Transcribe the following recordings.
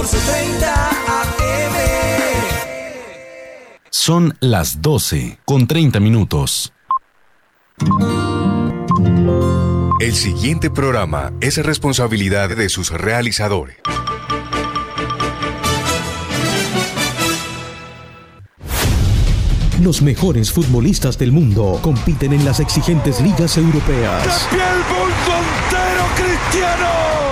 1430 AM. Son las 12 con 30 minutos. El siguiente programa es responsabilidad de sus realizadores. Los mejores futbolistas del mundo compiten en las exigentes ligas europeas.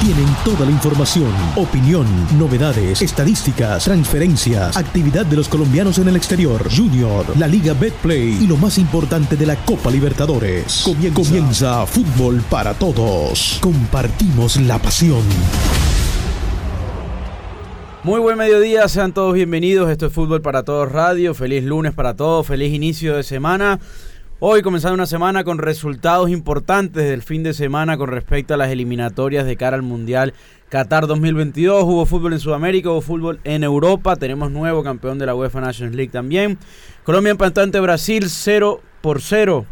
Tienen toda la información, opinión, novedades, estadísticas, transferencias, actividad de los colombianos en el exterior, Junior, la Liga Betplay y lo más importante de la Copa Libertadores. Comienza, Comienza Fútbol para Todos. Compartimos la pasión. Muy buen mediodía, sean todos bienvenidos. Esto es Fútbol para Todos Radio. Feliz lunes para todos, feliz inicio de semana. Hoy comenzando una semana con resultados importantes del fin de semana con respecto a las eliminatorias de cara al Mundial Qatar 2022. Hubo fútbol en Sudamérica, hubo fútbol en Europa. Tenemos nuevo campeón de la UEFA Nations League también. Colombia empatante Brasil 0 por 0.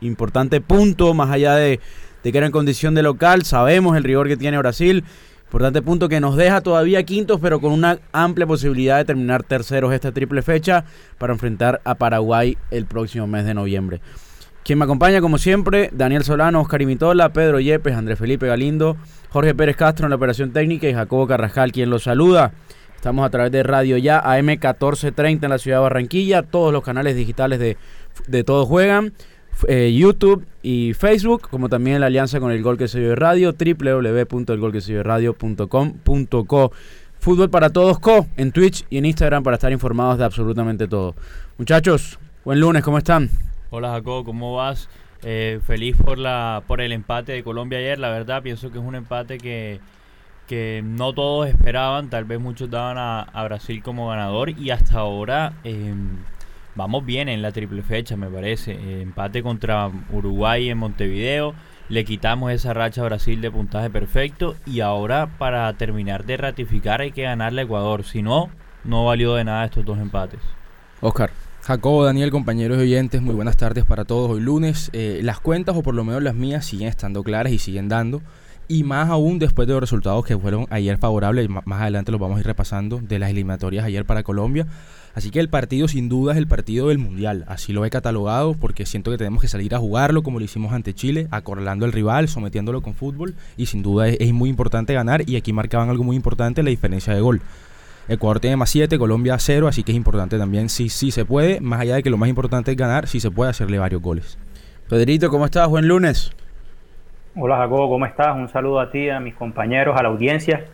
Importante punto, más allá de, de que era en condición de local. Sabemos el rigor que tiene Brasil. Importante punto que nos deja todavía quintos, pero con una amplia posibilidad de terminar terceros esta triple fecha para enfrentar a Paraguay el próximo mes de noviembre. Quien me acompaña, como siempre, Daniel Solano, Oscar Imitola, Pedro Yepes, Andrés Felipe Galindo, Jorge Pérez Castro en la operación técnica y Jacobo Carrascal, quien los saluda. Estamos a través de Radio Ya, AM 1430 en la ciudad de Barranquilla, todos los canales digitales de, de Todos Juegan. Eh, YouTube y Facebook, como también la alianza con el Gol que se vive radio, www.elgolqueseviradio.com.co. Fútbol para todos co en Twitch y en Instagram para estar informados de absolutamente todo. Muchachos, buen lunes, ¿cómo están? Hola Jacob, ¿cómo vas? Eh, feliz por la por el empate de Colombia ayer, la verdad pienso que es un empate que, que no todos esperaban, tal vez muchos daban a, a Brasil como ganador y hasta ahora eh, vamos bien en la triple fecha, me parece. Eh, empate contra Uruguay en Montevideo. Le quitamos esa racha a Brasil de puntaje perfecto. Y ahora, para terminar de ratificar, hay que ganarle a Ecuador. Si no, no valió de nada estos dos empates. Oscar. Jacobo, Daniel, compañeros y oyentes, muy buenas tardes para todos. Hoy lunes, eh, las cuentas, o por lo menos las mías, siguen estando claras y siguen dando. Y más aún después de los resultados que fueron ayer favorables, más adelante los vamos a ir repasando, de las eliminatorias ayer para Colombia. Así que el partido sin duda es el partido del Mundial. Así lo he catalogado porque siento que tenemos que salir a jugarlo como lo hicimos ante Chile, acorralando al rival, sometiéndolo con fútbol. Y sin duda es, es muy importante ganar. Y aquí marcaban algo muy importante, la diferencia de gol. Ecuador tiene más 7, Colombia 0, así que es importante también, si sí, se puede, más allá de que lo más importante es ganar, si se puede hacerle varios goles. Pedrito, ¿cómo estás? Buen lunes. Hola Jacobo, ¿cómo estás? Un saludo a ti, a mis compañeros, a la audiencia.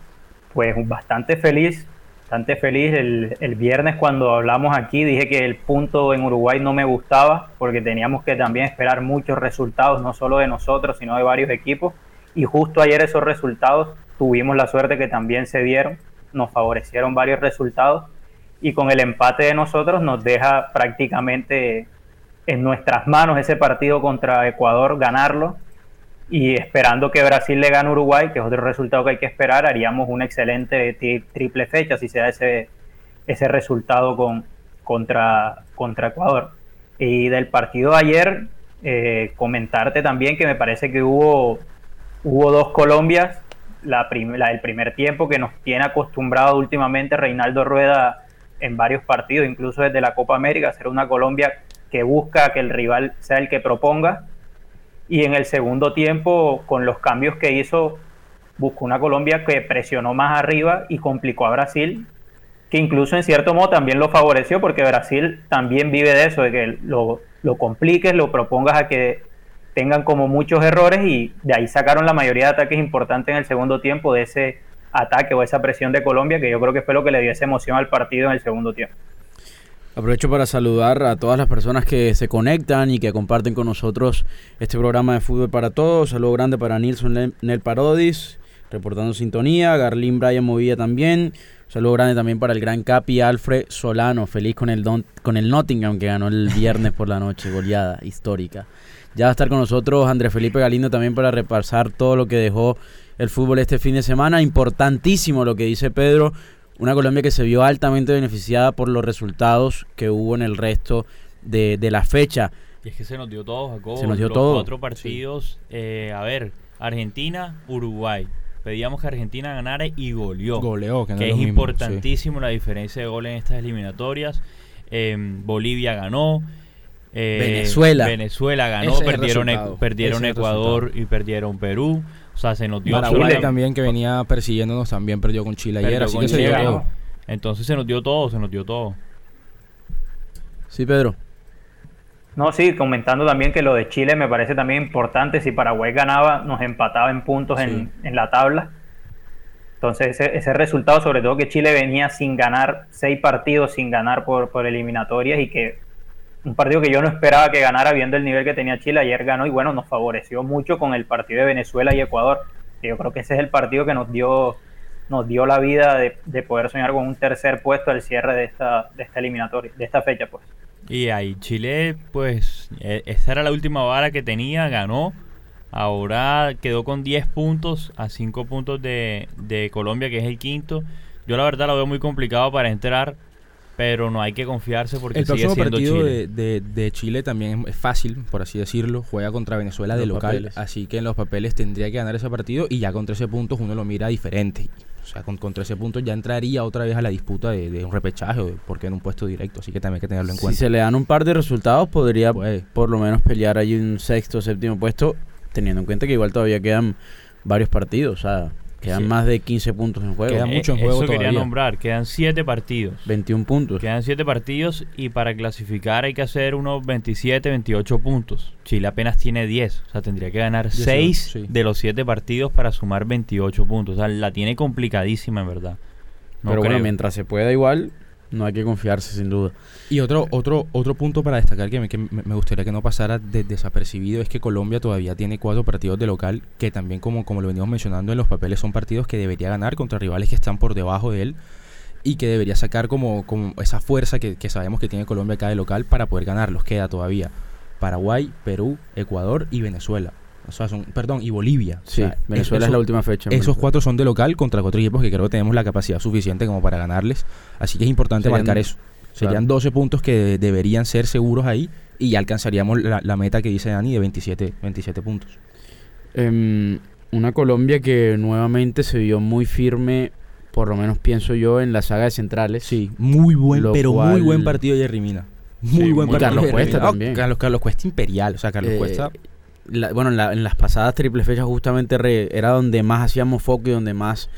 Pues bastante feliz bastante feliz. El, el, viernes cuando hablamos aquí dije que el punto en Uruguay no me gustaba porque teníamos que también esperar muchos resultados, no solo de nosotros, sino de varios equipos. Y justo ayer esos resultados tuvimos la suerte que también se dieron, nos favorecieron varios resultados y con el empate de nosotros nos deja prácticamente en nuestras manos ese partido contra Ecuador, ganarlo y esperando que Brasil le gane a Uruguay, que es otro resultado que hay que esperar, haríamos una excelente triple fecha si se da ese, ese resultado con, contra, contra Ecuador. Y del partido de ayer, eh, comentarte también que me parece que hubo, hubo dos Colombias, la, del primer tiempo que nos tiene acostumbrado últimamente Reinaldo Rueda en varios partidos, incluso desde la Copa América, ser una Colombia que busca que el rival sea el que proponga y en el segundo tiempo, con los cambios que hizo, buscó una Colombia que presionó más arriba y complicó a Brasil, que incluso en cierto modo también lo favoreció, porque Brasil también vive de eso, de que lo, lo compliques, lo propongas a que tengan como muchos errores y de ahí sacaron la mayoría de ataques importantes en el segundo tiempo de ese ataque o esa presión de Colombia, que yo creo que fue lo que le dio esa emoción al partido en el segundo tiempo. Aprovecho para saludar a todas las personas que se conectan y que comparten con nosotros este programa de Fútbol para Todos. Saludo grande para Nilson Nel Parodis, reportando sintonía. Garlín Brian Movilla también. Saludo grande también para el gran Capi Alfred Solano, feliz con el, don, con el Nottingham que ganó el viernes por la noche, goleada histórica. Ya va a estar con nosotros Andrés Felipe Galindo también para repasar todo lo que dejó el fútbol este fin de semana. Importantísimo lo que dice Pedro. Una Colombia que se vio altamente beneficiada por los resultados que hubo en el resto de, de la fecha. Y es que se nos dio todo, Jacobo. Se nos dio Los todo. cuatro partidos. eh, a ver, Argentina, Uruguay. Pedíamos que Argentina ganara y goleó. Goleó, que no que es es lo mismo, importantísimo la diferencia de goles en estas eliminatorias. Eh, Bolivia ganó. eh, Venezuela. Venezuela ganó, Ese perdieron. Ecu- perdieron Ese Ecuador y perdieron Perú. O sea, se nos dio Paraguay también, que venía persiguiéndonos, también perdió con Chile ayer, así que se dio Chile. todo. Entonces se nos dio todo, se nos dio todo. Sí, Pedro. No, sí, comentando también que lo de Chile me parece también importante. Si Paraguay ganaba, nos empataba en puntos en, en la tabla. Entonces, ese, ese resultado, sobre todo que Chile venía sin ganar, seis partidos sin ganar por, por eliminatorias y que un partido que yo no esperaba que ganara viendo el nivel que tenía Chile, ayer ganó y bueno, nos favoreció mucho con el partido de Venezuela y Ecuador. Yo creo que ese es el partido que nos dio nos dio la vida de, de poder soñar con un tercer puesto al cierre de esta, de esta eliminatoria, de esta fecha, pues. Y ahí Chile, pues, eh, esta era la última vara que tenía, ganó. Ahora quedó con 10 puntos a 5 puntos de, de Colombia, que es el quinto. Yo la verdad lo veo muy complicado para entrar, pero no hay que confiarse porque El sigue próximo siendo partido Chile. de, de- de Chile también es fácil, por así decirlo. Juega contra Venezuela de Los local, papeles. así que en los papeles tendría que ganar ese partido y ya con 13 puntos uno lo mira diferente. O sea, con, con 13 puntos ya entraría otra vez a la disputa de, de un repechaje o de por qué en un puesto directo, así que también hay que tenerlo en Si cuenta. se le dan un par de resultados, podría Puede. por lo menos pelear ahí un sexto o séptimo puesto, teniendo en cuenta que igual todavía quedan varios partidos. O sea, quedan Sí. más de 15 puntos en juego. Queda Eh, mucho en juego Eso quería todavía. nombrar, quedan 7 partidos. 21 puntos. Quedan 7 partidos y para clasificar hay que hacer unos 27, 28 puntos. Chile apenas tiene 10, o sea, tendría que ganar 18, 6 sí. de los 7 partidos para sumar 28 puntos. O sea, la tiene complicadísima en verdad. No Pero bueno, creo. mientras se pueda igual, no hay que confiarse sin duda. Y otro, otro, otro punto para destacar que, me, que me gustaría que no pasara de- desapercibido es que Colombia todavía tiene cuatro partidos de local que también como, como lo venimos mencionando en los papeles son partidos que debería ganar contra rivales que están por debajo de él y que debería sacar como, como esa fuerza que, que sabemos que tiene Colombia acá de local para poder ganarlos. Queda todavía Paraguay, Perú, Ecuador y Venezuela. O sea, son, perdón, y Bolivia. O Sí, sea, Venezuela es eso- la última fecha. esos Venezuela. cuatro son de local contra cuatro equipos que creo que tenemos la capacidad suficiente como para ganarles. Así que es importante Serían- marcar eso. Serían 12 puntos que de- deberían ser seguros ahí y ya alcanzaríamos la, la meta que dice Dani de 27, 27 puntos. Em, una Colombia que nuevamente se vio muy firme, por lo menos pienso yo, en la saga de centrales. Sí, muy buen, pero cual- muy buen partido de Jerry Mina. Muy Sí, buen muy partido. Carlos Cuesta. Oh, también. Carlos, Carlos Cuesta imperial. O sea, Carlos Eh, Cuesta. La- bueno, en, la- en las pasadas triple fechas justamente re- era donde más hacíamos foco y donde más,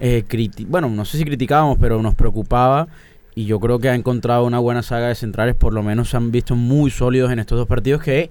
eh, bueno, no sé si criticábamos, pero nos preocupaba. Y yo creo que ha encontrado una buena saga de centrales, por lo menos se han visto muy sólidos en estos dos partidos que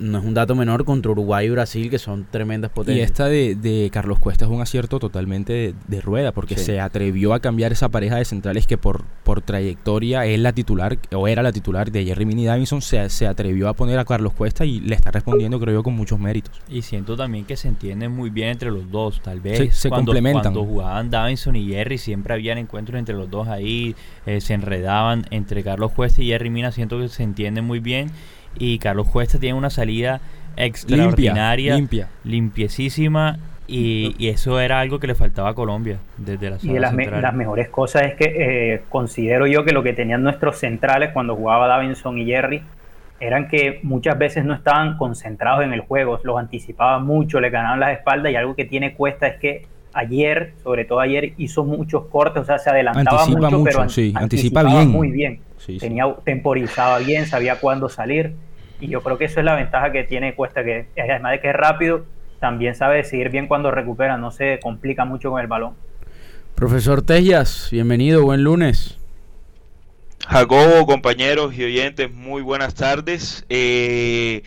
no es un dato menor contra Uruguay y Brasil, que son tremendas Y potencias. esta de, de Carlos Cuesta es un acierto totalmente de, de rueda, porque Sí. se atrevió a cambiar esa pareja de centrales que por, por trayectoria es la titular, o era la titular de Jerry Mini Davinson, se, se atrevió a poner a Carlos Cuesta y le está respondiendo, creo yo, con muchos méritos. Y siento también que se entienden muy bien entre los dos. Tal vez Sí, se cuando, complementan. cuando jugaban Davinson y Jerry siempre habían encuentros entre los dos ahí. eh, se enredaban entre Carlos Cuesta y Jerry Mina. Siento que se entienden muy bien. Y Carlos Cuesta tiene una salida extraordinaria, limpia. limpiecísima. Y, y eso era algo que le faltaba a Colombia desde la Y zona de las, me- central. las mejores cosas es que eh, considero yo que lo que tenían nuestros centrales cuando jugaba Davinson y Jerry eran que muchas veces no estaban concentrados en el juego, los anticipaban mucho, le ganaban las espaldas y algo que tiene cuesta es que ayer, sobre todo ayer, hizo muchos cortes, o sea, se adelantaba Anticipa mucho, pero mucho, sí, an- anticipa anticipaba bien. muy bien. Sí, sí. Tenía, temporizaba bien, sabía cuándo salir. Y yo creo que eso es la ventaja que tiene Cuesta, que además de que es rápido, también sabe decidir bien cuando recupera, no se complica mucho con el balón. Profesor Tellas, bienvenido, buen lunes. Jacobo, compañeros y oyentes, muy buenas tardes. Eh,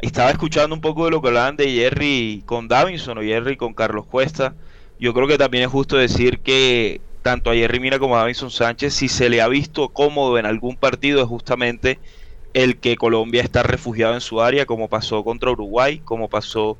estaba escuchando un poco de lo que hablaban de Jerry con Davinson o Jerry con Carlos Cuesta. Yo creo que también es justo decir que tanto a Jerry Mina como a Davinson Sánchez, si se le ha visto cómodo en algún partido, es justamente el que Colombia está refugiado en su área, como pasó contra Uruguay, como pasó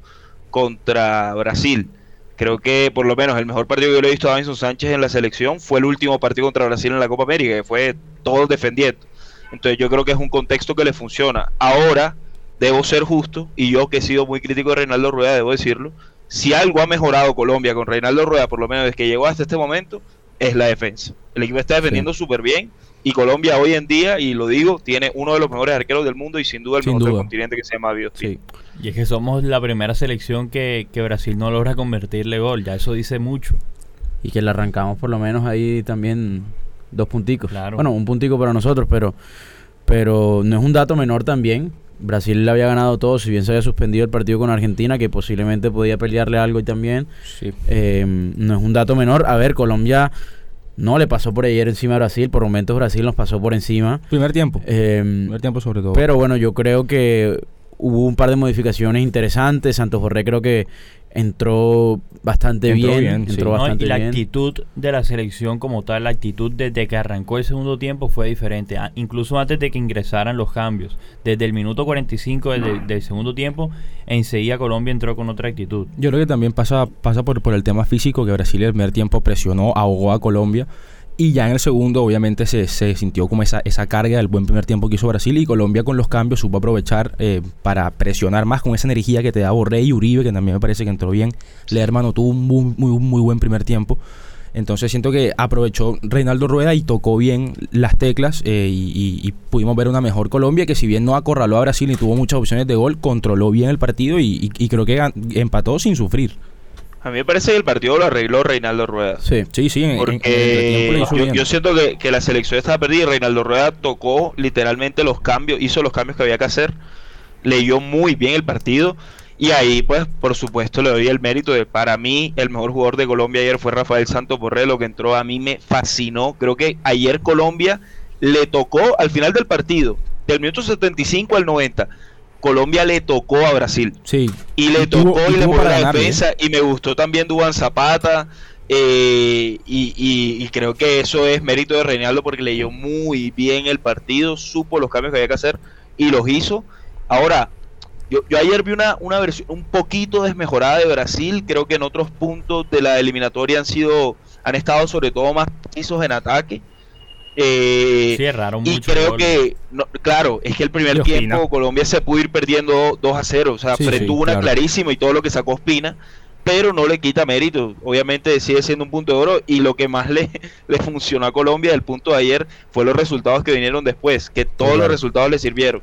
contra Brasil. Creo que por lo menos el mejor partido que yo le he visto a Davinson Sánchez en la selección fue el último partido contra Brasil en la Copa América, que fue todos defendiendo. Entonces yo creo que es un contexto que le funciona. Ahora, debo ser justo, y yo que he sido muy crítico de Reinaldo Rueda, debo decirlo, si algo ha mejorado Colombia con Reinaldo Rueda, por lo menos desde que llegó hasta este momento, es la defensa. El equipo está defendiendo súper bien y Colombia hoy en día, y lo digo, tiene uno de los mejores arqueros del mundo y sin duda el Sin mejor del continente que se llama Biotino. Sí. Y es que somos la primera selección que, que Brasil no logra convertirle gol. Ya eso dice mucho. Y que le arrancamos por lo menos ahí también dos punticos. Claro. Bueno, un puntico para nosotros, pero, pero no es un dato menor también. Brasil le había ganado todo, si bien se había suspendido el partido con Argentina, que posiblemente podía pelearle algo y también. Sí. Eh, no es un dato menor. A ver, Colombia no le pasó por ayer encima a Brasil. Por momentos Brasil nos pasó por encima. Primer tiempo. Eh, Primer tiempo sobre todo. pero bueno, yo creo que hubo un par de modificaciones interesantes. Santos Borré creo que entró bastante Entró bien. sí. ¿no? y la bien. actitud de la selección como tal, la actitud desde que arrancó el segundo tiempo fue diferente, a- incluso antes de que ingresaran los cambios. Desde el minuto 45 del, del segundo tiempo, enseguida Colombia entró con otra actitud. Yo creo que también pasa, pasa por, por el tema físico, que Brasil en el primer tiempo presionó, ahogó a Colombia. Y ya en el segundo, obviamente, se, se sintió como esa, esa carga del buen primer tiempo que hizo Brasil. Y Colombia con los cambios supo aprovechar eh, para presionar más con esa energía que te da Borré y Uribe, que también me parece que entró bien. Lermano tuvo un muy, muy, muy buen primer tiempo. Entonces siento que aprovechó Reinaldo Rueda y tocó bien las teclas eh, y, y- y pudimos ver una mejor Colombia que si bien no acorraló a Brasil ni tuvo muchas opciones de gol, controló bien el partido y, y- y creo que empató sin sufrir. A mí me parece que el partido lo arregló Reinaldo Rueda. Sí. Sí, sí, en, en- en Porque hizo yo, siento que, que la selección estaba perdida y Reinaldo Rueda tocó literalmente los cambios, hizo los cambios que había que hacer, leyó muy bien el partido y ahí pues por supuesto le doy el mérito de para mí el mejor jugador de Colombia ayer fue Rafael Santos Borré, lo que entró a mí me fascinó, creo que ayer Colombia le tocó al final del partido, del minuto 75 al 90, Colombia le tocó a Brasil Sí, y le Y tocó y y, le para la defensa y me gustó también Duban Zapata eh, y, y- y creo que eso es mérito de Reinaldo porque leyó muy bien el partido, supo los cambios que había que hacer y los hizo. Ahora, yo, yo ayer vi una, una versión un poquito desmejorada de Brasil, creo que en otros puntos de la eliminatoria han sido, han estado sobre todo más precisos en ataque. Eh, Sí, erraron y mucho. creo gol. que, no, claro, es que el primer tiempo Colombia se pudo ir perdiendo 2 a 0. O sea, Sí, Fred sí, tuvo una claro. clarísima y todo lo que sacó Ospina, pero no le quita mérito. Obviamente sigue siendo un punto de oro y lo que más le, le funcionó a Colombia del punto de ayer fue los resultados que vinieron después, que todos Claro. los resultados le sirvieron.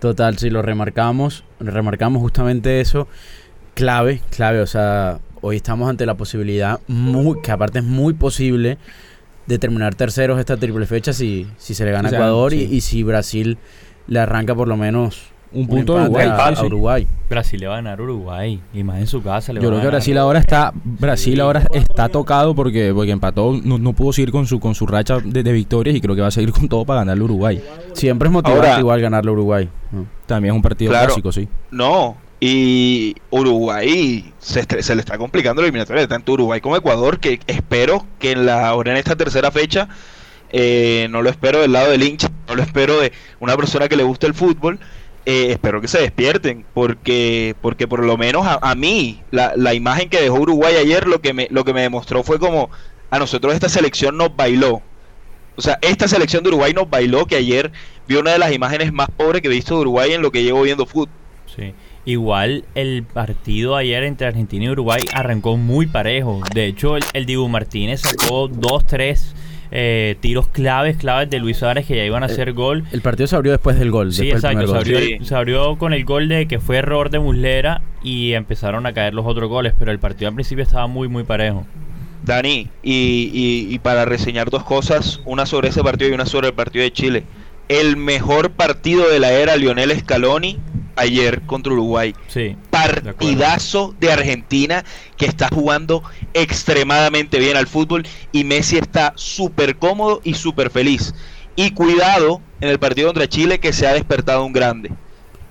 Total, si lo remarcamos, remarcamos justamente eso, clave, clave, o sea, hoy estamos ante la posibilidad, muy, que aparte es muy posible, de terminar terceros esta triple fecha si, si se le gana O sea, Ecuador y, sí. y si Brasil le arranca por lo menos un punto de empate Uruguay. a. Uruguay. Brasil le va a ganar a Uruguay. Y más en su casa. Le Yo va creo a que ganar. Brasil ahora está Brasil Sí. ahora está tocado porque porque empató no, no pudo seguir con su con su racha de, de victorias y creo que va a seguir con todo para ganarle a Uruguay. Siempre es motivante Ahora- igual ganarle a Uruguay. ¿no? También es un partido Claro. clásico, sí. No, y Uruguay se, se le está complicando la eliminatoria, tanto Uruguay como Ecuador, que espero que en la ahora en esta tercera fecha, eh, no lo espero del lado del hincha, no lo espero de una persona que le guste el fútbol, eh, espero que se despierten, porque, porque por lo menos a, mí, la, la imagen que dejó Uruguay ayer, lo que, me, lo que me demostró fue como a nosotros esta selección nos bailó. O sea, esta selección de Uruguay nos bailó, que ayer vi una de las imágenes más pobres que he visto de Uruguay en lo que llevo viendo fútbol. Sí. Igual el partido ayer entre Argentina y Uruguay arrancó muy parejo. De hecho, el, el Dibu Martínez sacó dos, tres eh, tiros claves, claves de Luis Suárez que ya iban a hacer gol. El partido se abrió después del gol. Sí, exacto. Se abrió, Sí. se abrió con el gol de que fue error de Muslera y empezaron a caer los otros goles, pero el partido al principio estaba muy, muy parejo. Dani, y, y- y para reseñar dos cosas, una sobre ese partido y una sobre el partido de Chile. El mejor partido de la era Lionel Scaloni ayer contra Uruguay. Sí. Partidazo de Argentina que está jugando extremadamente bien al fútbol y Messi está súper cómodo y súper feliz. Y cuidado en el partido contra Chile que se ha despertado un grande.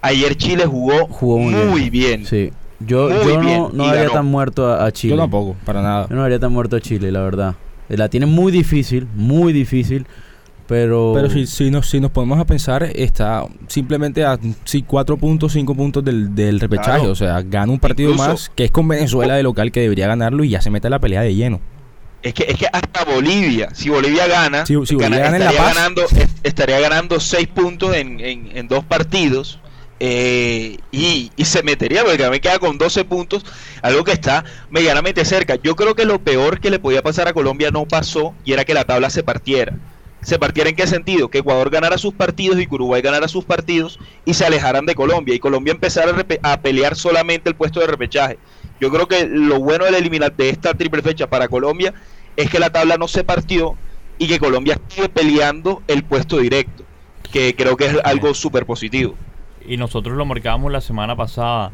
Ayer Chile jugó, Jugó muy muy, bien. bien. Sí. Yo, Muy yo bien, no, no y daría ganó. tan muerto a, a Chile. Yo tampoco, para nada. Yo no daría tan muerto a Chile, la verdad. La tiene muy difícil, muy difícil, pero... Pero si, si, nos, si nos ponemos a pensar, está simplemente a sí, 4 puntos, 5 puntos del, del repechaje. Claro. O sea, gana un partido Incluso- más, que es con Venezuela de local, que debería ganarlo y ya se mete a la pelea de lleno. Es que, es que hasta Bolivia, si Bolivia gana, Si- si Bolivia gana en La estaría, Paz. ganando, es- estaría ganando seis puntos en, en- en dos partidos eh, y, se metería, porque me queda con 12 puntos, algo que está medianamente cerca. Yo creo que lo peor que le podía pasar a Colombia no pasó y era que la tabla se partiera. ¿Se partiera en qué sentido? Que Ecuador ganara sus partidos y que Uruguay ganara sus partidos y se alejaran de Colombia y Colombia empezara a, pelear solamente el puesto de repechaje. Yo creo que lo bueno de eliminar de esta triple fecha para Colombia es que la tabla no se partió y que Colombia sigue peleando el puesto directo, que creo que es algo súper positivo y nosotros lo marcábamos la semana pasada,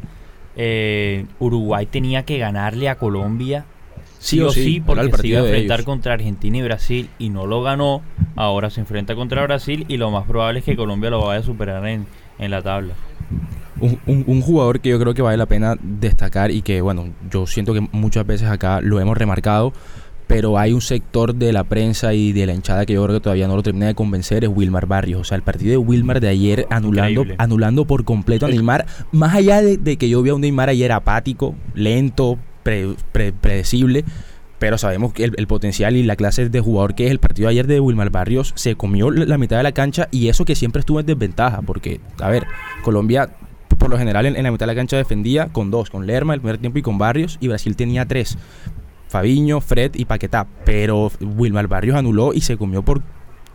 eh, Uruguay tenía que ganarle a Colombia sí, o sí, porque se iba a enfrentar contra Argentina y Brasil y no lo ganó. Ahora se enfrenta contra Brasil y lo más probable es que Colombia lo vaya a superar en, en la tabla. Un, un, jugador que yo creo que vale la pena destacar y que, bueno, yo siento que muchas veces acá lo hemos remarcado, pero hay un sector de la prensa y de la hinchada que yo creo que todavía no lo termina de convencer, es Wilmar Barrios. O sea, el partido de Wilmar de ayer anulando, anulando por completo a Neymar, más allá de, que yo vi a un Neymar ayer apático, lento, predecible, pero sabemos que el, potencial y la clase de jugador que es el partido ayer de Wilmar Barrios se comió la mitad de la cancha y eso que siempre estuvo en desventaja, porque, a ver, Colombia por lo general en, en, la mitad de la cancha defendía con dos, con Lerma el primer tiempo y con Barrios, y Brasil tenía tres. Fabiño, Fred y Paquetá. Pero Wilmar Barrios anuló y se comió por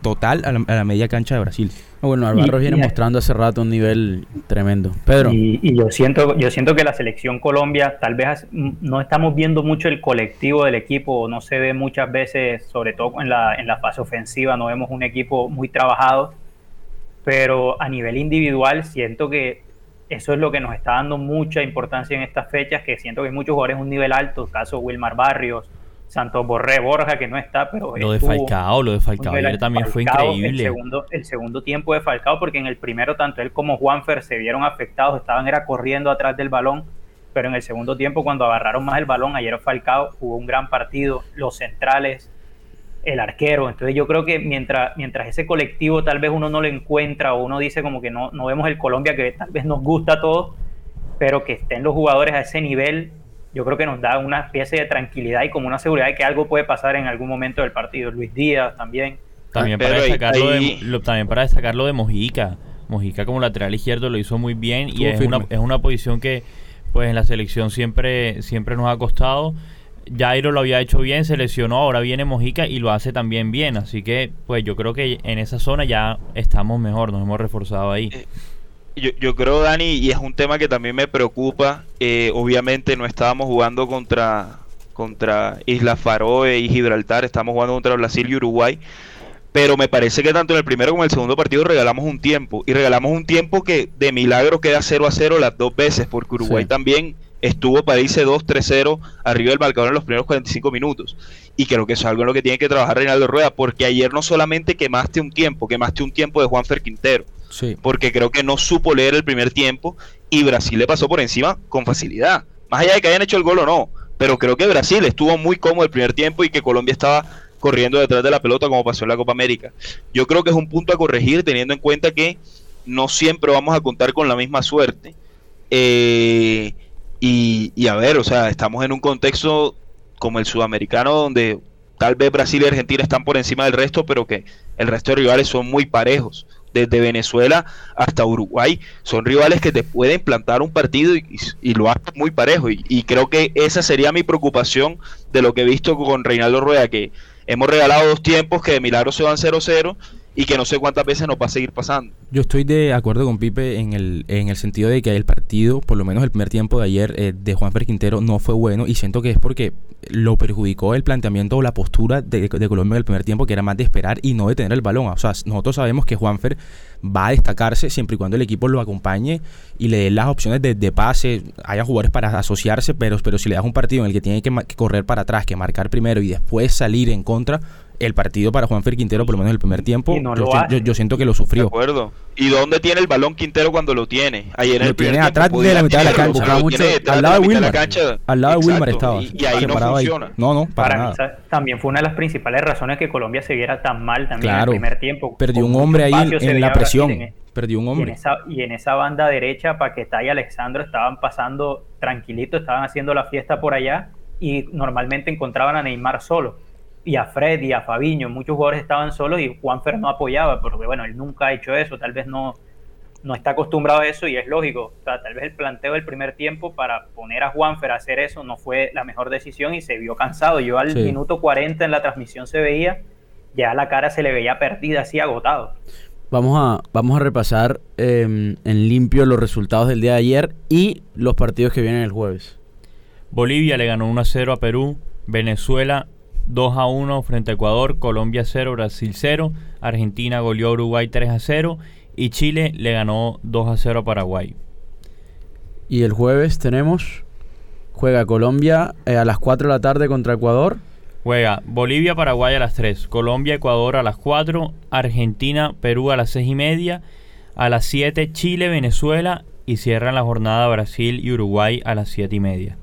total a la, media cancha de Brasil. Bueno, Barrios viene mostrando hace rato un nivel tremendo. Pedro. Y, yo siento, yo siento que la selección Colombia, tal vez no estamos viendo mucho el colectivo del equipo, no se ve muchas veces, sobre todo en la, en la fase ofensiva, no vemos un equipo muy trabajado. Pero a nivel individual siento que eso es lo que nos está dando mucha importancia en estas fechas, que siento que hay muchos jugadores un nivel alto, caso Wilmar Barrios, Santos Borré, Borja, que no está, pero... Lo de Falcao, lo de Falcao ayer también fue increíble. El segundo, el segundo tiempo de Falcao, porque en el primero tanto él como Juanfer se vieron afectados, estaban era corriendo atrás del balón, pero en el segundo tiempo cuando agarraron más el balón, ayer Falcao jugó un gran partido, los centrales, el arquero. Entonces yo creo que mientras, mientras ese colectivo tal vez uno no lo encuentra o uno dice como que no, no vemos el Colombia que tal vez nos gusta a todos, pero que estén los jugadores a ese nivel, yo creo que nos da una especie de tranquilidad y como una seguridad de que algo puede pasar en algún momento del partido. Luis Díaz también. También para, destacarlo de, también para destacarlo de Mojica. Mojica como lateral izquierdo lo hizo muy bien y es una, es una posición que pues en la selección siempre, siempre nos ha costado Jairo lo había hecho bien, se lesionó, ahora viene Mojica y lo hace también bien. Así que, pues yo creo que en esa zona ya estamos mejor, nos hemos reforzado ahí. Eh, yo, yo, creo, Dani, y es un tema que también me preocupa. Eh, obviamente no estábamos jugando contra, contra Isla Faroe y Gibraltar, estamos jugando contra Brasil y Uruguay. Pero me parece que tanto en el primero como en el segundo partido regalamos un tiempo. Y regalamos un tiempo que de milagro queda 0 a 0 las dos veces, porque Uruguay también estuvo para irse 2-3-0 arriba del marcador en los primeros 45 minutos. Y creo que eso es algo en lo que tiene que trabajar Reinaldo Rueda, porque ayer no solamente quemaste un tiempo, quemaste un tiempo de Juanfer Quintero, sí. porque creo que no supo leer el primer tiempo y Brasil le pasó por encima con facilidad. Más allá de que hayan hecho el gol o no, pero creo que Brasil estuvo muy cómodo el primer tiempo y que Colombia estaba corriendo detrás de la pelota como pasó en la Copa América. Yo creo que es un punto a corregir teniendo en cuenta que no siempre vamos a contar con la misma suerte. Eh, y, a ver, o sea, estamos en un contexto como el sudamericano donde tal vez Brasil y Argentina están por encima del resto, pero que el resto de rivales son muy parejos. Desde Venezuela hasta Uruguay son rivales que te pueden plantar un partido y, lo hacen muy parejo. Y, y, creo que esa sería mi preocupación de lo que he visto con Reinaldo Rueda, que hemos regalado dos tiempos que de milagro se van 0-0 y que no sé cuántas veces nos va a seguir pasando. Yo estoy de acuerdo con Pipe en el, en el sentido de que el partido, por lo menos el primer tiempo de ayer eh, de Juan Quintero no fue bueno y siento que es porque lo perjudicó el planteamiento o la postura de, Colombia en el primer tiempo que era más de esperar y no de tener el balón. O sea, nosotros sabemos que Juanfer va a destacarse siempre y cuando el equipo lo acompañe y le dé las opciones de, de, pase, haya jugadores para asociarse, pero, pero si le das un partido en el que tiene que correr para atrás, que marcar primero y después salir en contra, el partido para Juanfer Quintero, por lo menos el primer tiempo, yo, siento que lo sufrió. De acuerdo. ¿Y dónde tiene el balón Quintero cuando lo tiene? Ayer en lo tiene atrás de la mitad de la cancha. al lado de Wilmar. al lado de Wilmar estaba. Y, ahí no funciona. No, no, para, nada. también fue una de las principales razones que Colombia se viera tan mal también en el primer tiempo. Perdió un hombre ahí en, la presión. Perdió un hombre. Y en, esa, banda derecha, Paquetá y Alexandro estaban pasando tranquilitos, estaban haciendo la fiesta por allá y normalmente encontraban a Neymar solo y a Fred y a Fabiño, muchos jugadores estaban solos y Juanfer no apoyaba, porque bueno, él nunca ha hecho eso, tal vez no, no está acostumbrado a eso y es lógico. O sea, tal vez el planteo del primer tiempo para poner a Juanfer a hacer eso no fue la mejor decisión y se vio cansado. Yo al minuto 40 en la transmisión se veía, ya la cara se le veía perdida, así agotado. Vamos a, vamos a repasar em, en limpio los resultados del día de ayer y los partidos que vienen el jueves. Bolivia le ganó 1 a 0 a Perú, Venezuela 2 a 1 frente a Ecuador, Colombia 0, Brasil 0, Argentina goleó a Uruguay 3 a 0 y Chile le ganó 2 a 0 a Paraguay. Y el jueves tenemos, juega Colombia eh, a las 4 de la tarde contra Ecuador. Juega Bolivia, Paraguay a las 3, Colombia, Ecuador a las 4, Argentina, Perú a las 6 y media, a las 7 Chile, Venezuela y cierran la jornada Brasil y Uruguay a las 7 y media.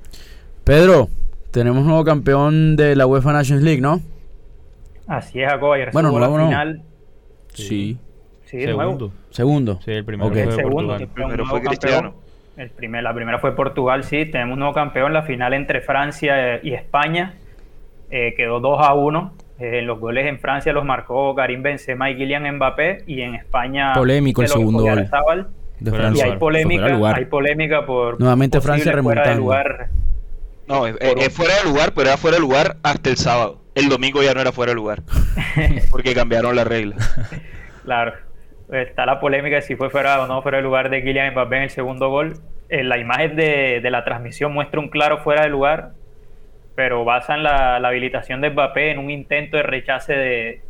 Pedro, tenemos nuevo campeón de la UEFA Nations League, ¿no? Así es, Jacob. Ayer bueno, nuevo la final. Sí. Sí, Segundo. Segundo. Sí, el primero Ok. fue segundo, Portugal. un Primero nuevo fue campeón. Cristiano. El primer, la primera fue Portugal, sí. Tenemos un nuevo campeón. La final entre Francia eh, y España eh, quedó 2 a 1. Eh, los goles en Francia los marcó Karim Benzema y Kylian Mbappé. Y en España. Polémico el segundo gol. Oyarzabal. De Y hay polémica, hay polémica por. Nuevamente Francia fuera de remontando. lugar. No, es, es- es fuera de lugar, pero era fuera de lugar hasta el sábado. El domingo ya no era fuera de lugar. Porque cambiaron la regla. Claro. Está la polémica de si fue fuera o no fuera de lugar de Kylian Mbappé en el segundo gol. Eh, la imagen de, de la transmisión muestra un claro fuera de lugar, pero basan la, la habilitación de Mbappé en un intento de rechace de,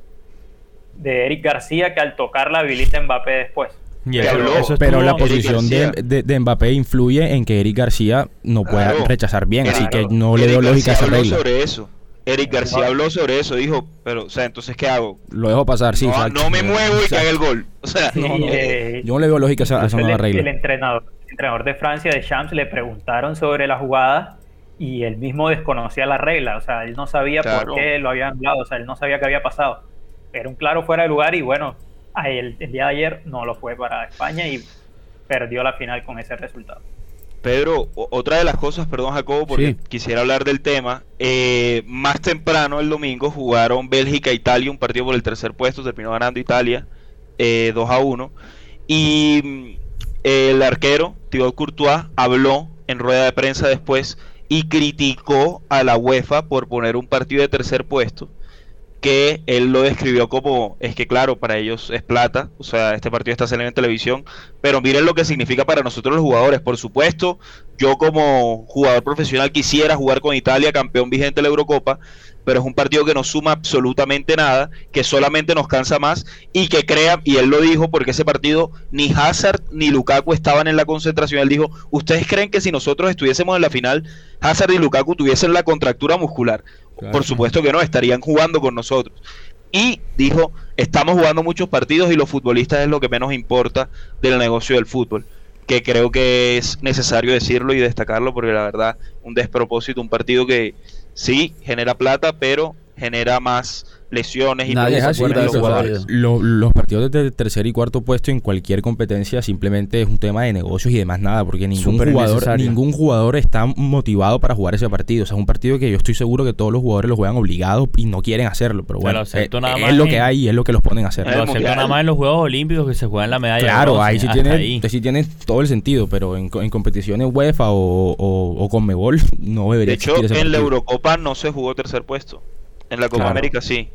de Eric García que al tocar la habilita a Mbappé después. Y Que eso- habló, eso Pero la Eric posición de, García. de- de Mbappé influye en que Eric García no pueda Claro. rechazar bien, así que no le Eric veo lógica a esa regla. sobre eso. Eric García habló sobre eso, dijo, pero, o sea, entonces, ¿qué hago? Lo dejo pasar, sí. no, exacto. no me muevo y que haga el gol. O sea, Sí, no, no. eh, Yo no le veo lógica a esa, el, nueva el regla. entrenador, el entrenador de Francia, de Champs, le preguntaron sobre la jugada y él mismo desconocía la regla. O sea, él no sabía Claro. por qué lo habían hablado. O sea, él no sabía qué había pasado. Era un claro fuera de lugar y bueno, el día de ayer no lo fue para España y perdió la final con ese resultado. Pedro, otra de las cosas, perdón Jacobo, porque Sí. quisiera hablar del tema, eh, más temprano el domingo jugaron Bélgica e Italia, un partido por el tercer puesto, terminó ganando Italia eh, 2 a 1, y mm, el arquero, Thibaut Courtois, habló en rueda de prensa después y criticó a la UEFA por poner un partido de tercer puesto, que él lo describió como, es que claro, para ellos es plata, o sea, este partido está saliendo en televisión, pero miren lo que significa para nosotros los jugadores. Por supuesto, yo como jugador profesional quisiera jugar con Italia, campeón vigente de la Eurocopa, pero es un partido que no suma absolutamente nada, que solamente nos cansa más y que crea, y él lo dijo porque ese partido ni Hazard ni Lukaku estaban en la concentración. Él dijo, ¿ustedes creen que si nosotros estuviésemos en la final, Hazard y Lukaku tuviesen la contractura muscular? Por supuesto que no, estarían jugando con nosotros. Y dijo, estamos jugando muchos partidos y los futbolistas es lo que menos importa del negocio del fútbol. Que creo que es necesario decirlo y destacarlo porque la verdad, un despropósito, un partido que sí genera plata, pero genera más lesiones y Nadie se así, acuerda de Tito, ese o sea, partido. lo- los partidos de tercer y cuarto puesto en cualquier competencia simplemente es un tema de negocios y demás nada, porque ningún jugador, ningún jugador está motivado para jugar ese partido. O sea, es un partido que yo estoy seguro que todos los jugadores lo juegan obligados y no quieren hacerlo. Pero bueno, eh, nada es lo que hay y es lo que los ponen a hacer. Eh, Lo nada más en los Juegos Olímpicos que se juegan la medalla. Claro, bronce, ahí sí, tiene, ahí. sí tiene todo el sentido, pero en, co- en competiciones UEFA o, o, o Conmebol no debería De hecho, en la. Eurocopa no se jugó tercer puesto. En la Copa Claro. América sí.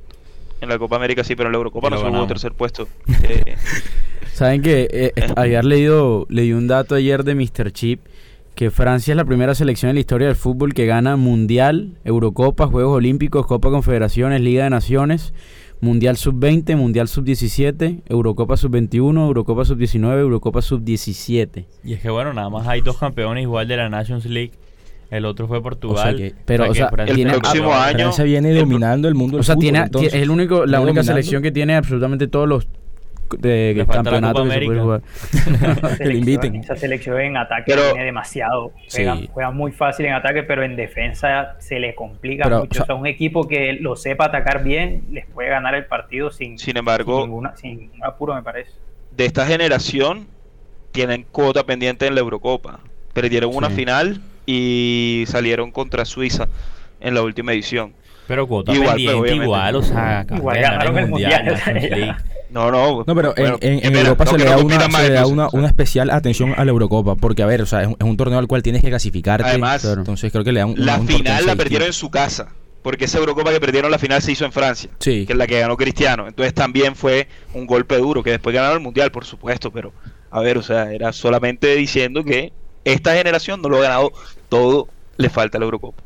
En la Copa América sí, pero en la Eurocopa no lo se jugó ganamos. tercer puesto. Eh, Saben que eh, había leído, leí un dato ayer de Mr. Chip que Francia es la primera selección en la historia del fútbol que gana Mundial, Eurocopa, Juegos Olímpicos, Copa Confederaciones, Liga de Naciones, Mundial Sub-20, Mundial Sub-17, Eurocopa Sub-21, Eurocopa Sub-19, Eurocopa Sub-17. Y es que bueno, nada más hay dos campeones igual de la Nations League. El otro fue Portugal. que- pero, o que sea, Francia- el próximo Ah, año. Francia viene dominando el mundo del O sea, fútbol, tiene, entonces, es el único, la viene única dominando. selección que tiene absolutamente todos los de, Le Copa que se pueden jugar. Que le inviten. Esa selección en ataque Pero- tiene demasiado. Juega, Sí. juega muy fácil en ataque, pero en defensa se le complica Pero, mucho. o sea- o sea, un equipo que lo sepa atacar bien les puede ganar el partido sin, Sin embargo- sin, ninguna- sin ningún apuro, me parece. de esta generación tienen cuota pendiente en la Eurocopa. Perdieron una final y salieron contra Suiza en la última edición. Pero cuota Igual, pero igual, o sea, Igual ganaron el Mundial. No, no. No, pero en- bueno, en, en espera, Europa no, se le da, una, se le da una, una especial atención a la Eurocopa, porque a ver, o sea, es un, es un torneo al cual tienes que clasificarte. Además, entonces creo que le da un, La un final la perdieron en su casa. Porque esa Eurocopa que perdieron la final se hizo en Francia. Sí. Que es la que ganó Cristiano. Entonces también fue un golpe duro. Que después ganaron el Mundial, por supuesto. Pero, a ver, o sea, era solamente diciendo que esta generación no lo ha ganado todo. Le falta la Eurocopa.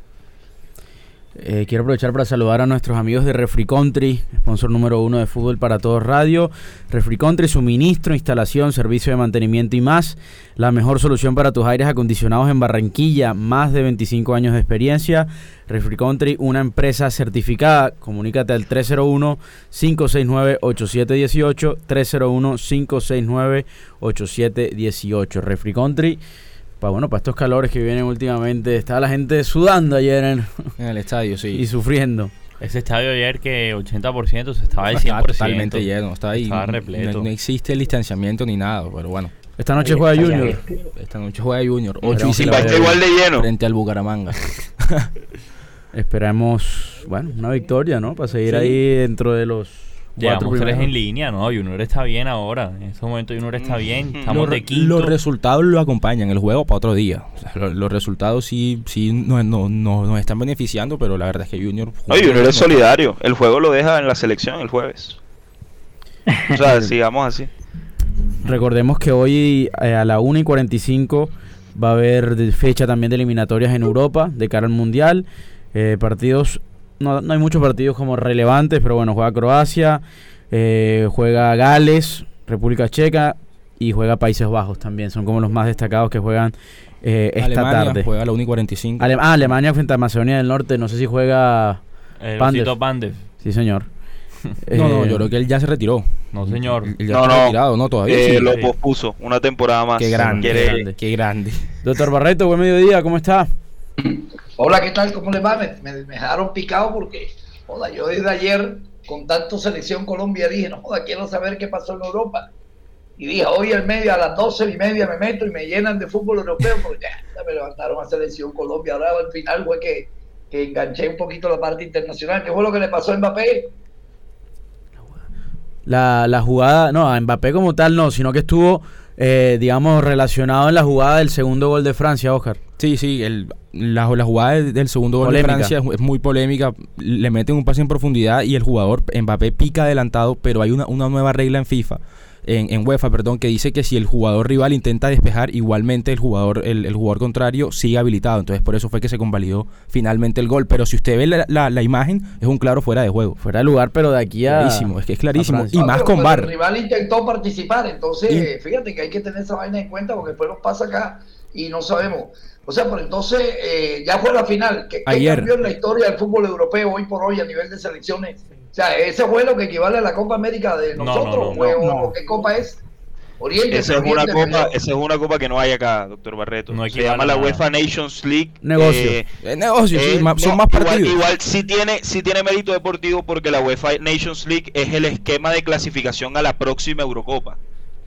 Eh, quiero aprovechar para saludar a nuestros amigos de Refri Country, sponsor número uno de Fútbol para Todos Radio. Refri Country, suministro, instalación, servicio de mantenimiento y más. La mejor solución para tus aires acondicionados en Barranquilla, más de 25 años de experiencia. Refri Country, una empresa certificada. Comunícate al 301-569-8718. 301-569-8718. Refri Country. Pa, bueno, para estos calores que vienen últimamente, estaba la gente sudando ayer en- En el estadio, sí. y sufriendo. Ese estadio ayer que 80% se estaba al 100%. Estaba totalmente lleno, está ahí. Estaba no- repleto. No, no existe el distanciamiento ni nada, pero bueno. Esta noche juega Junior. Esta noche juega Junior. Esperemos 8 y que 5 la Va a estar igual de lleno. frente al Bucaramanga. Esperamos, bueno, una victoria, ¿no? Para seguir Sí. ahí dentro de los Llevamos tres en línea, ¿no? Junior está bien ahora. En este momento Junior está bien. Estamos los, de quinto. los resultados lo acompañan, el juego para otro día. O sea, lo- los resultados sí, sí no- no- no- nos están beneficiando, pero la verdad es que Junior... Oye, Junior es solidario. El juego lo deja en la selección el jueves. O sea, sigamos así. Recordemos que hoy eh, a la 1 y 45 va a haber fecha también de eliminatorias en Europa de cara al Mundial. Eh, partidos, no, no hay muchos partidos como relevantes, pero bueno, juega Croacia, eh, juega Gales, República Checa y juega Países Bajos también. Son como los más destacados que juegan eh, esta Alemania tarde. juega la 1 y 45. Ale- ah, Alemania frente a Macedonia del Norte, no sé si juega... El Pandev. Sí, señor. no, no, yo creo que él ya se retiró. No, señor. Él ya No, no. retirado, no, todavía Eh, sí. lo pospuso una temporada más. Qué grande, qué grande, qué grande. Doctor Barreto, buen mediodía, ¿cómo está? Hola, ¿qué tal? ¿Cómo les va? Me, me- dejaron picado porque, joda, yo desde ayer, con tanto selección Colombia, dije, no joda, quiero saber qué pasó en Europa. Y dije, hoy al medio, a las doce y media me meto y me llenan de fútbol europeo, porque ya, me levantaron a selección Colombia. Ahora al final fue que, que enganché un poquito la parte internacional. ¿Qué fue lo que le pasó a Mbappé? La, la jugada, no, a Mbappé como tal no, sino que estuvo, eh, digamos, relacionado en la jugada del segundo gol de Francia, Oscar. Sí, sí, el, la, la jugada del, segundo gol Polémica. de Francia es, es muy polémica. Le meten un pase en profundidad y el jugador Mbappé pica adelantado, pero hay una, una nueva regla en FIFA, en, en UEFA, perdón, que dice que si el jugador rival intenta despejar, igualmente el jugador, el, el jugador contrario sigue habilitado. Entonces por eso fue que se convalidó finalmente el gol. Pero si usted ve la, la- la imagen, es un claro fuera de juego. Fuera de lugar, pero de aquí a... Clarísimo, es que es clarísimo. Y No, más con pues VAR. El rival intentó participar, entonces Y- fíjate que hay que tener esa vaina en cuenta porque después nos pasa acá y no sabemos. O sea, pero entonces eh, ya fue la final. ¿Qué, qué Ayer. cambió en la historia del fútbol europeo hoy por hoy a nivel de selecciones? O sea, ese fue lo que equivale a la Copa América de No, nosotros, no, no, fue- no, o no. qué copa es. Oriente, Esa es una copa, esa es una copa que no hay acá, doctor Barreto. No Se llama la nada. UEFA Nations League. Negocio. Eh, Es negocio, sí, eh, ma- son no, más igual- partidos. Igual, sí tiene, sí tiene mérito deportivo porque la UEFA Nations League es el esquema de clasificación a la próxima Eurocopa.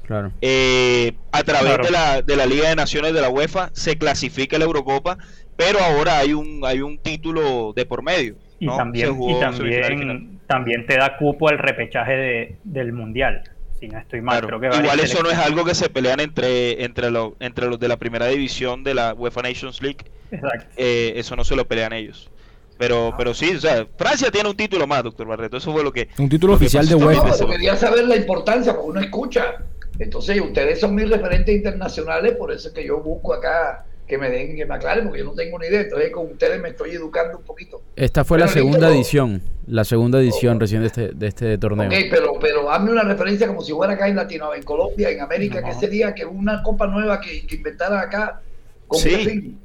Claro. Eh, a través Claro. de, la, de la Liga de Naciones de la UEFA se clasifica la Eurocopa, pero ahora hay un hay un título de por medio. Y también, jugó y también, también te da cupo al repechaje de- del mundial. Si no estoy mal, Claro. creo que varias Igual eso no es algo que se pelean entre entre, los entre los de la primera división de la UEFA Nations League. Exacto. eh, eso no se lo pelean ellos. Pero, pero sí, o sea, Francia tiene un título más, doctor Barreto. Eso fue lo que. Un título que oficial de pasó. No, UEFA. pero quería saber la importancia, porque uno escucha. Entonces, ustedes son mis referentes internacionales, por eso es que yo busco acá que me den, que me aclaren, porque yo no tengo ni idea. Entonces, con ustedes me estoy educando un poquito. Esta fue la Pero segunda listo. edición, la segunda edición recién de este, de este torneo. Ok, pero, pero hazme una referencia como si fuera acá en Latinoamérica, en Colombia, en América, No. ¿qué sería? Que una copa nueva que, que inventaran acá. ¿Con Sí.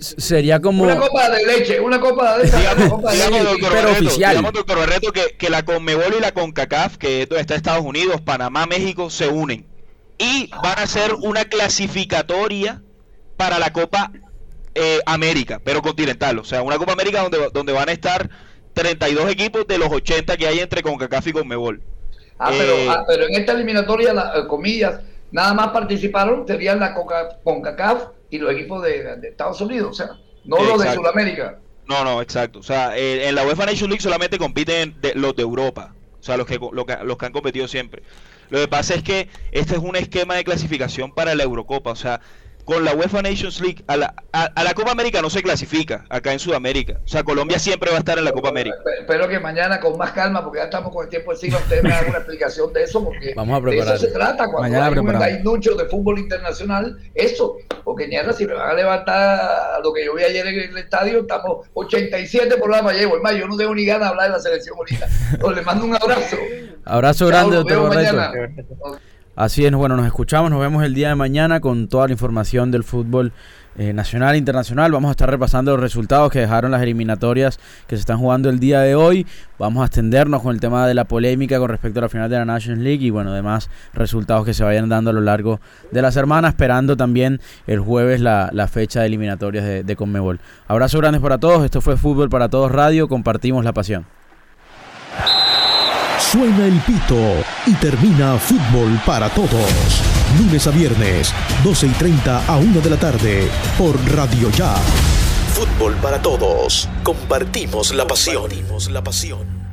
Sería como... Una copa de leche, una copa de una Digamos, copa de digamos, leche. doctor pero Barreto, oficial. digamos, doctor Barreto, que, que la Conmebol y la CONCACAF, que es donde está Estados Unidos, Panamá, México, se unen. Y van a hacer una clasificatoria para la Copa eh, América, pero continental. O sea, una Copa América donde, donde van a estar 32 equipos de los 80 que hay entre CONCACAF y CONMEBOL. Ah, pero, Eh, ah, pero en esta eliminatoria, la, eh, comillas, nada más participaron, serían la Coca- CONCACAF y los equipos de, de Estados Unidos, o sea, no los de. Sudamérica. No, no, exacto. O sea, eh, en la UEFA Nation League solamente compiten los de Europa. O sea, los que, los que, los que han competido siempre. Lo que pasa es que este es un esquema de clasificación para la Eurocopa. O sea, con la UEFA Nations League a la, a, la, Copa América no se clasifica acá en Sudamérica. O sea, Colombia siempre va a estar en la Copa América. Espero que mañana con más calma, porque ya estamos con el tiempo encima, ustedes me hagan una explicación de eso, porque Vamos a de eso se trata. Cuando mañana hay un mucho de fútbol internacional, eso. Porque mañana si me van a levantar a lo que yo vi ayer en el estadio, estamos 87 programas llevo. Es más, yo no tengo ni ganas de hablar de la selección bonita. Pero les mando un abrazo. Abrazo grande, doctor Así es, bueno, nos escuchamos, nos vemos el día de mañana con toda la información del fútbol eh, nacional e internacional. Vamos a estar repasando los resultados que dejaron las eliminatorias que se están jugando el día de hoy. Vamos a extendernos con el tema de la polémica con respecto a la final de la Nations League y bueno, demás resultados que se vayan dando a lo largo de la semana, esperando también el jueves la, fecha de eliminatorias de, de Conmebol. Abrazo grandes para todos, esto fue Fútbol para Todos Radio, compartimos la pasión. Suena el pito y termina fútbol para todos. Lunes a viernes, 12 y 30 a 1 de la tarde, por Radio Ya. Fútbol para todos. Compartimos la pasión. Compartimos la pasión.